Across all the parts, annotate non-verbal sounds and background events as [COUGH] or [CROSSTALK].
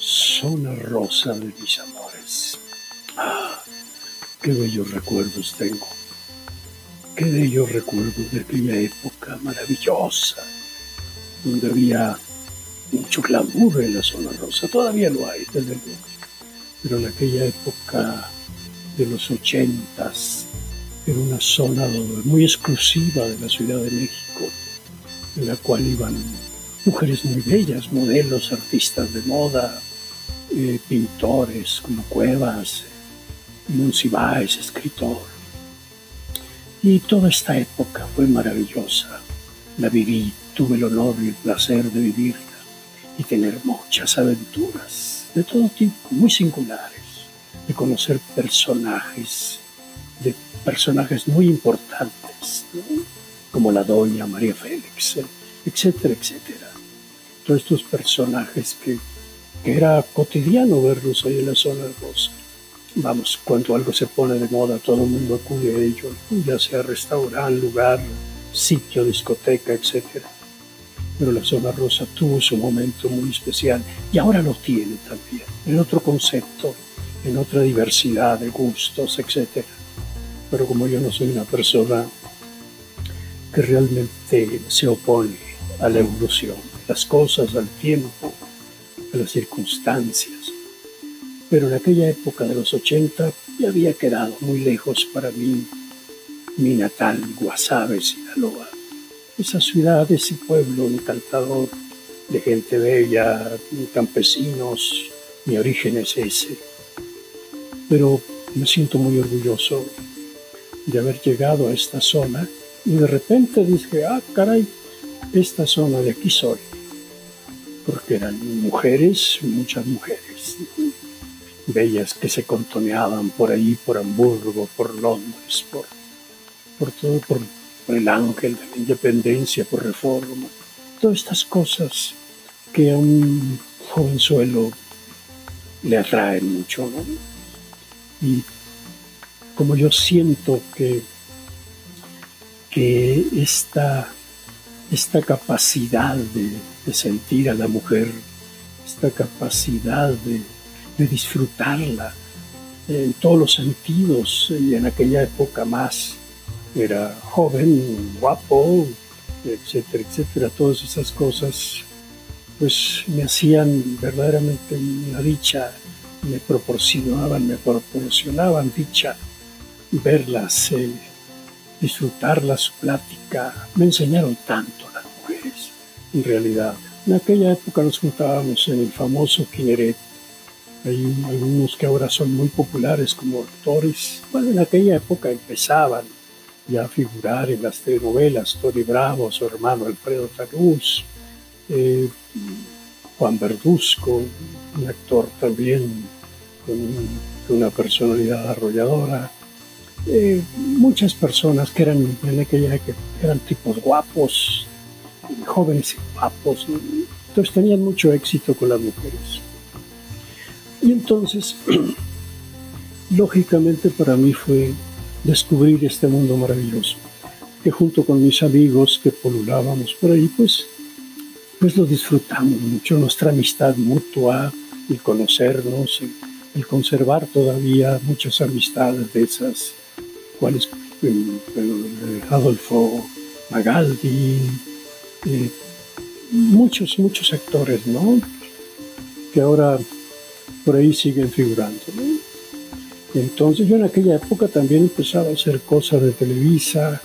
Zona rosa de mis amores. Ah, qué bellos recuerdos tengo. Qué bellos recuerdos de aquella época maravillosa, donde había mucho glamour en la zona rosa. Todavía lo hay, desde luego. Pero en aquella época de los ochentas, era una zona muy exclusiva de la Ciudad de México, en la cual iban mujeres muy bellas, modelos, artistas de moda, eh, pintores como Cuevas, Monsiváis, escritor. Y toda esta época fue maravillosa. La viví, tuve el honor y el placer de vivirla y tener muchas aventuras de todo tipo, muy singulares, de conocer personajes, personajes muy importantes, como la doña María Félix, etcétera, etcétera. Todos estos personajes que, que era cotidiano verlos ahí en la zona rosa. Vamos, cuando algo se pone de moda, todo el mundo acude a ello, ya sea restaurante, lugar, sitio, discoteca, etcétera. Pero la zona rosa tuvo su momento muy especial y ahora lo tiene también, en otro concepto, en otra diversidad de gustos, etcétera pero como yo no soy una persona que realmente se opone a la evolución, las cosas, al tiempo, a las circunstancias. Pero en aquella época de los 80 ya había quedado muy lejos para mí mi natal Guasave, Sinaloa. Esa ciudad, ese pueblo encantador de gente bella, campesinos, mi origen es ese. Pero me siento muy orgulloso de haber llegado a esta zona y de repente dije, ah, caray, esta zona de aquí soy. Porque eran mujeres, muchas mujeres, bellas que se contoneaban por ahí, por Hamburgo, por Londres, por, por todo, por, el ángel de la independencia, por reforma. Todas estas cosas que a un jovenzuelo le atraen mucho, ¿no? Y como yo siento que, que esta, esta capacidad de, sentir a la mujer, esta capacidad de, disfrutarla en todos los sentidos, y en aquella época más era joven, guapo, etcétera, etcétera, todas esas cosas, pues me hacían verdaderamente una dicha, me proporcionaban, me proporcionaban dicha verlas, eh, disfrutarlas, su plática. Me enseñaron tanto las mujeres, en realidad. En aquella época nos juntábamos en el famoso Kineret. Hay algunos que ahora son muy populares como actores. Bueno, en aquella época empezaban ya a figurar en las telenovelas. Tony Bravo, su hermano Alfredo Tarús, eh, Juan Verduzco, un actor también con una personalidad arrolladora. Eh, muchas personas que eran en aquella que eran tipos guapos, jóvenes y guapos, entonces tenían mucho éxito con las mujeres. Y entonces, [CLEARS THROAT] lógicamente para mí fue descubrir este mundo maravilloso, que junto con mis amigos que polulábamos por ahí, pues, pues lo disfrutamos mucho, nuestra amistad mutua, el conocernos, el conservar todavía muchas amistades de esas cuales eh, Adolfo Magaldi, eh, muchos, muchos actores, ¿no? Que ahora por ahí siguen figurando, Entonces yo en aquella época también empezaba a hacer cosas de Televisa,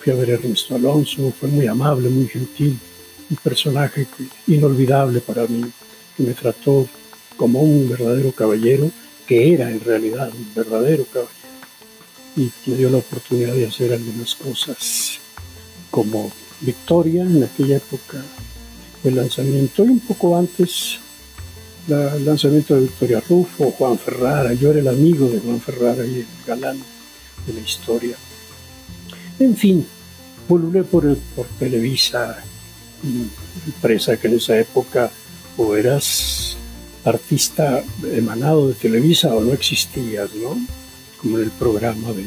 fui a ver a Ernesto Alonso, fue muy amable, muy gentil, un personaje inolvidable para mí, que me trató como un verdadero caballero, que era en realidad un verdadero caballero y me dio la oportunidad de hacer algunas cosas como Victoria en aquella época el lanzamiento y un poco antes el lanzamiento de Victoria Rufo, Juan Ferrara, yo era el amigo de Juan Ferrara y el galán de la historia. En fin, volví por, por Televisa, empresa que en esa época o eras artista emanado de Televisa o no existías, ¿no? Como en el programa de,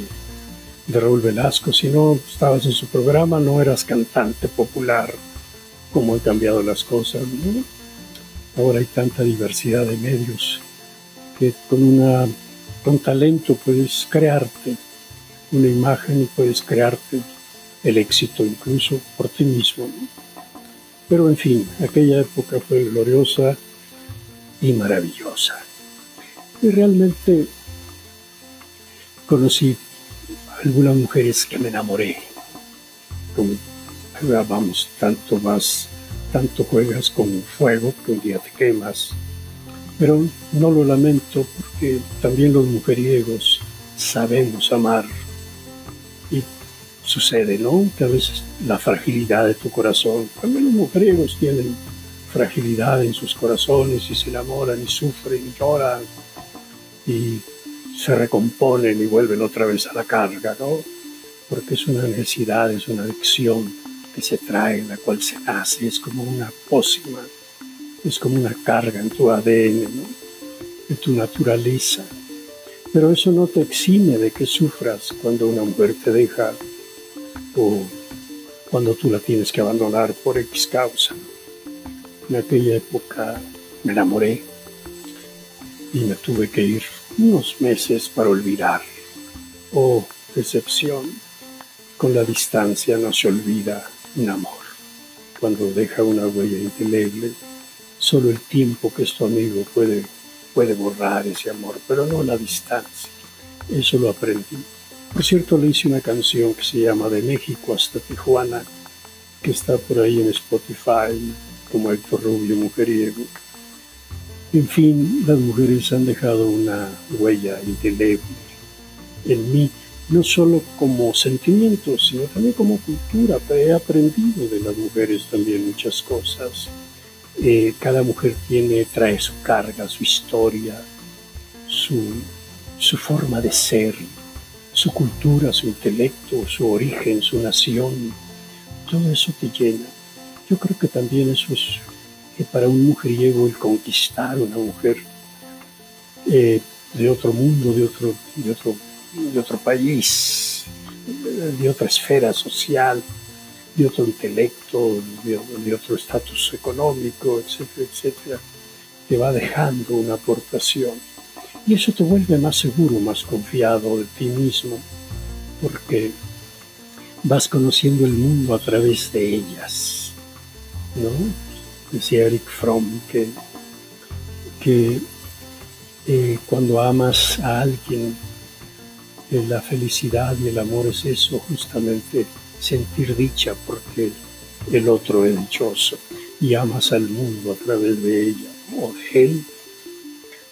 de Raúl Velasco. Si no estabas en su programa, no eras cantante popular, como han cambiado las cosas. Ahora hay tanta diversidad de medios que con, una, con talento puedes crearte una imagen y puedes crearte el éxito incluso por ti mismo. Pero en fin, aquella época fue gloriosa y maravillosa. Y realmente conocí algunas mujeres que me enamoré. Como, vamos, tanto más, tanto juegas con fuego que un día te quemas. Pero no lo lamento porque también los mujeriegos sabemos amar. Y sucede, ¿no? Que a veces la fragilidad de tu corazón, también los mujeriegos tienen fragilidad en sus corazones y se enamoran y sufren y lloran y se recomponen y vuelven otra vez a la carga, ¿no? Porque es una necesidad, es una adicción que se trae, la cual se nace, es como una pócima, es como una carga en tu ADN, ¿no? en tu naturaleza. Pero eso no te exime de que sufras cuando una mujer te deja o cuando tú la tienes que abandonar por X causa. En aquella época me enamoré y me tuve que ir unos meses para olvidar. Oh, decepción. Con la distancia no se olvida un amor. Cuando deja una huella indeleble, solo el tiempo que es tu amigo puede, puede borrar ese amor, pero no la distancia. Eso lo aprendí. Por cierto, le hice una canción que se llama De México hasta Tijuana, que está por ahí en Spotify, como Héctor Rubio Mujeriego. En fin, las mujeres han dejado una huella indeleble en mí, no solo como sentimiento, sino también como cultura. He aprendido de las mujeres también muchas cosas. Eh, cada mujer tiene, trae su carga, su historia, su, su forma de ser, su cultura, su intelecto, su origen, su nación. Todo eso te llena. Yo creo que también eso es que para un mujeriego el conquistar una mujer eh, de otro mundo, de otro, de, otro, de otro país, de otra esfera social, de otro intelecto, de, otro estatus económico, etcétera, etcétera, te va dejando una aportación. Y eso te vuelve más seguro, más confiado de ti mismo, porque vas conociendo el mundo a través de ellas, ¿no? Decía Eric Fromm, que, que eh, cuando amas a alguien, eh, la felicidad y el amor es eso, justamente sentir dicha porque el otro es dichoso y amas al mundo a través de ella o de él.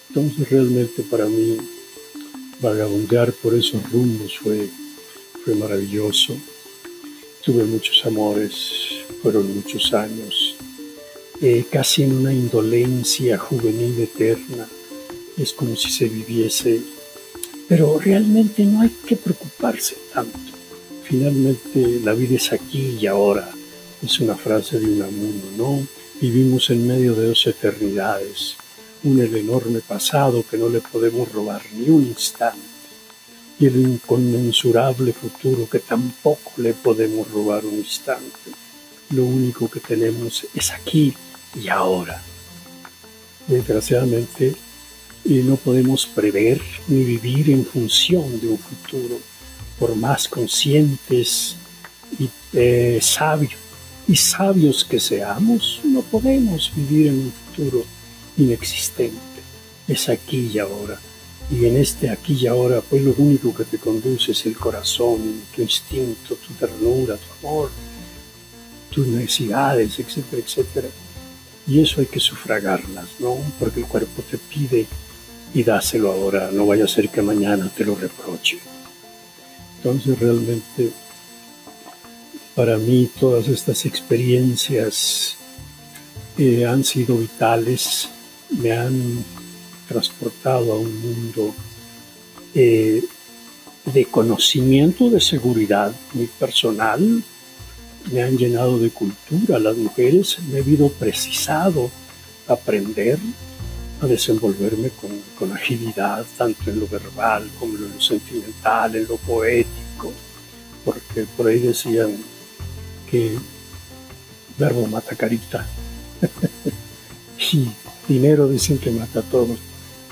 Entonces realmente para mí vagabundear por esos rumbos fue, fue maravilloso. Tuve muchos amores, fueron muchos años eh, casi en una indolencia juvenil eterna. Es como si se viviese, pero realmente no hay que preocuparse tanto. Finalmente la vida es aquí y ahora. Es una frase de Unamuno, ¿no? Vivimos en medio de dos eternidades, un el enorme pasado que no le podemos robar ni un instante y el inconmensurable futuro que tampoco le podemos robar un instante. Lo único que tenemos es aquí y ahora. Desgraciadamente, no podemos prever ni vivir en función de un futuro, por más conscientes y eh, sabios y sabios que seamos, no podemos vivir en un futuro inexistente. Es aquí y ahora. Y en este aquí y ahora, pues lo único que te conduce es el corazón, tu instinto, tu ternura, tu amor, tus necesidades, etcétera, etcétera. Y eso hay que sufragarlas, ¿no? Porque el cuerpo te pide y dáselo ahora, no vaya a ser que mañana te lo reproche. Entonces realmente para mí todas estas experiencias eh, han sido vitales, me han transportado a un mundo eh, de conocimiento, de seguridad muy personal, me han llenado de cultura. Las mujeres me he visto precisado aprender a desenvolverme con, agilidad, tanto en lo verbal como en lo sentimental, en lo poético, porque por ahí decían que verbo mata carita. [LAUGHS] y dinero dicen que mata a todos.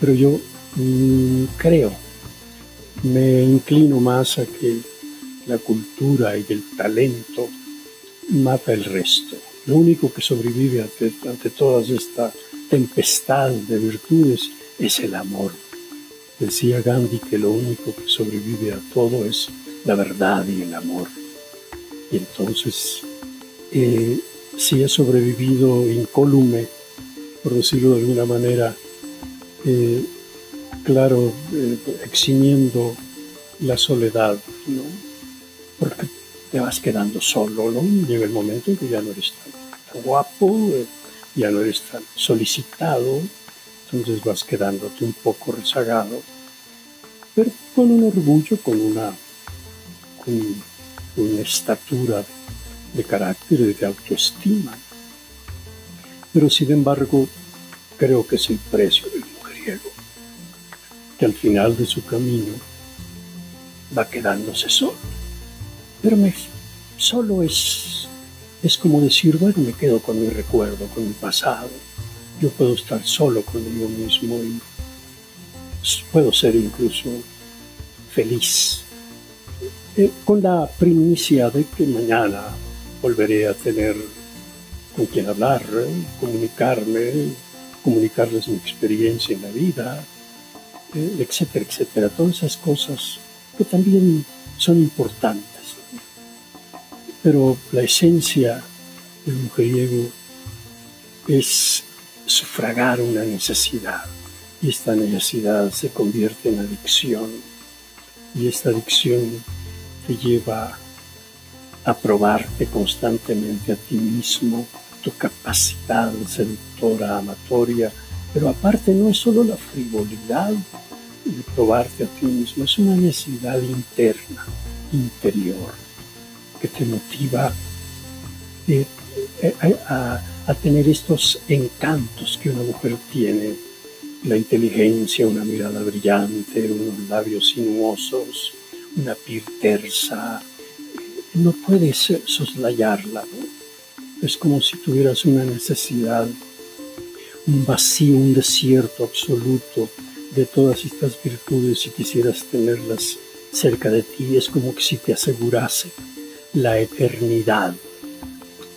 Pero yo mm, creo, me inclino más a que la cultura y el talento mata el resto. Lo único que sobrevive ante, ante toda esta tempestad de virtudes es el amor. Decía Gandhi que lo único que sobrevive a todo es la verdad y el amor. Y entonces, eh, si he sobrevivido incólume, por decirlo de alguna manera, eh, claro, eh, eximiendo la soledad, ¿no? Porque te vas quedando solo, ¿no? Llega el momento en que ya no eres tan, guapo, ya no eres tan solicitado, entonces vas quedándote un poco rezagado, pero con un orgullo, con una, con una estatura de carácter y de autoestima. Pero sin embargo, creo que es el precio del mujeriego, que al final de su camino va quedándose solo. Pero solo es, es como decir, bueno, me quedo con mi recuerdo, con mi pasado. Yo puedo estar solo conmigo mismo y puedo ser incluso feliz. Eh, con la primicia de que mañana volveré a tener con quien hablar, comunicarme, comunicarles mi experiencia en la vida, eh, etcétera, etcétera. Todas esas cosas que también son importantes. Pero la esencia del mujeriego es sufragar una necesidad. Y esta necesidad se convierte en adicción. Y esta adicción te lleva a probarte constantemente a ti mismo, tu capacidad seductora, amatoria, pero aparte no es solo la frivolidad de probarte a ti mismo, es una necesidad interna, interior, que te motiva eh, eh, a, a tener estos encantos que una mujer tiene, la inteligencia, una mirada brillante, unos labios sinuosos, una piel tersa, no puedes soslayarla. Es como si tuvieras una necesidad, un vacío, un desierto absoluto de todas estas virtudes y quisieras tenerlas cerca de ti. Es como que si te asegurase la eternidad.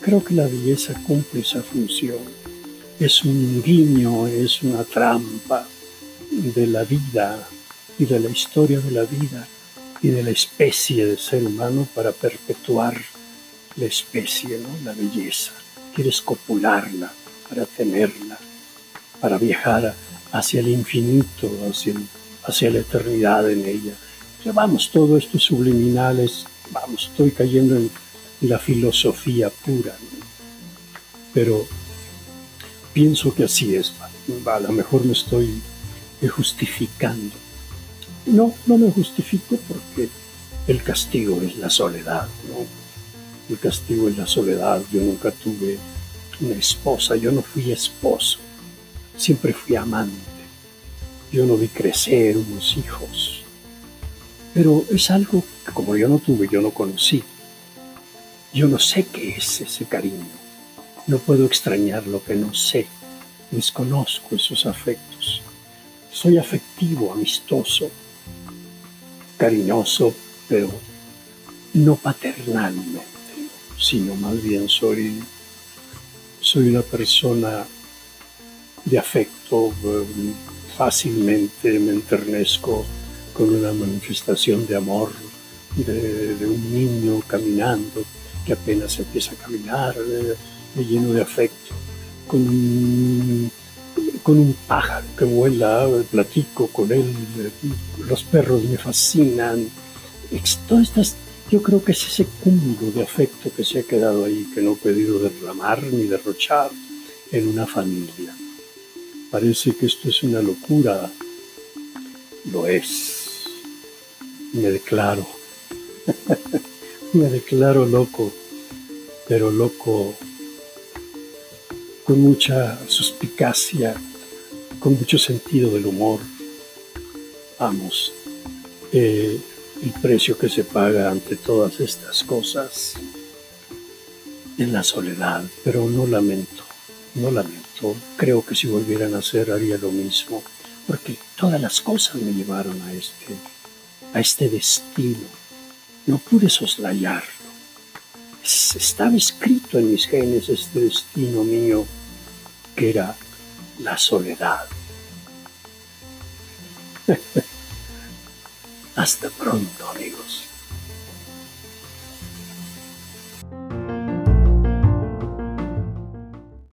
Creo que la belleza cumple esa función. Es un guiño, es una trampa de la vida y de la historia de la vida y de la especie de ser humano para perpetuar la especie, ¿no? la belleza. Quieres copularla para tenerla, para viajar hacia el infinito, hacia, hacia la eternidad en ella. Vamos, todo esto es subliminal, vamos, estoy cayendo en la filosofía pura, pero pienso que así es. A lo mejor me estoy justificando no, no me justifico porque el castigo es la soledad, ¿no? El castigo es la soledad. Yo nunca tuve una esposa, yo no fui esposo, siempre fui amante. Yo no vi crecer unos hijos. Pero es algo que como yo no tuve, yo no conocí. Yo no sé qué es ese cariño. No puedo extrañar lo que no sé. Desconozco esos afectos. Soy afectivo, amistoso, cariñoso, pero no paternalmente, sino más bien soy, soy una persona de afecto, um, fácilmente me enternezco con una manifestación de amor de, un niño caminando que apenas empieza a caminar, lleno de afecto, con con un pájaro que vuela, platico con él, los perros me fascinan. Todas estas, yo creo que es ese cúmulo de afecto que se ha quedado ahí, que no he podido derramar ni derrochar en una familia. Parece que esto es una locura. Lo es. Me declaro. [LAUGHS] me declaro loco, pero loco con mucha suspicacia, con mucho sentido del humor. Vamos, eh, El precio que se paga ante todas estas cosas es la soledad, pero no lamento, no lamento. Creo que si volvieran a hacer haría lo mismo, porque todas las cosas me llevaron a este, a este destino. No pude soslayarlo. Estaba escrito en mis genes este destino mío, que era la soledad. [LAUGHS] Hasta pronto, amigos.